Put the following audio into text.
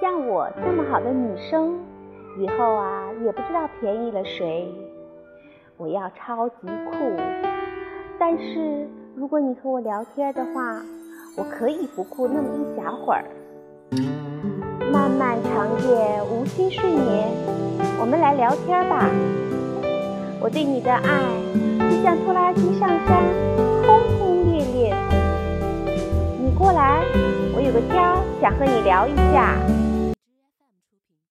像我这么好的女生以后啊也不知道便宜了谁。我要超级酷。但是如果你和我聊天的话我可以不酷那么一小会儿。漫漫长夜无心睡眠。我们来聊天吧。我对你的爱就像拖拉机上山轰轰烈烈。你过来我有个天儿想和你聊一下。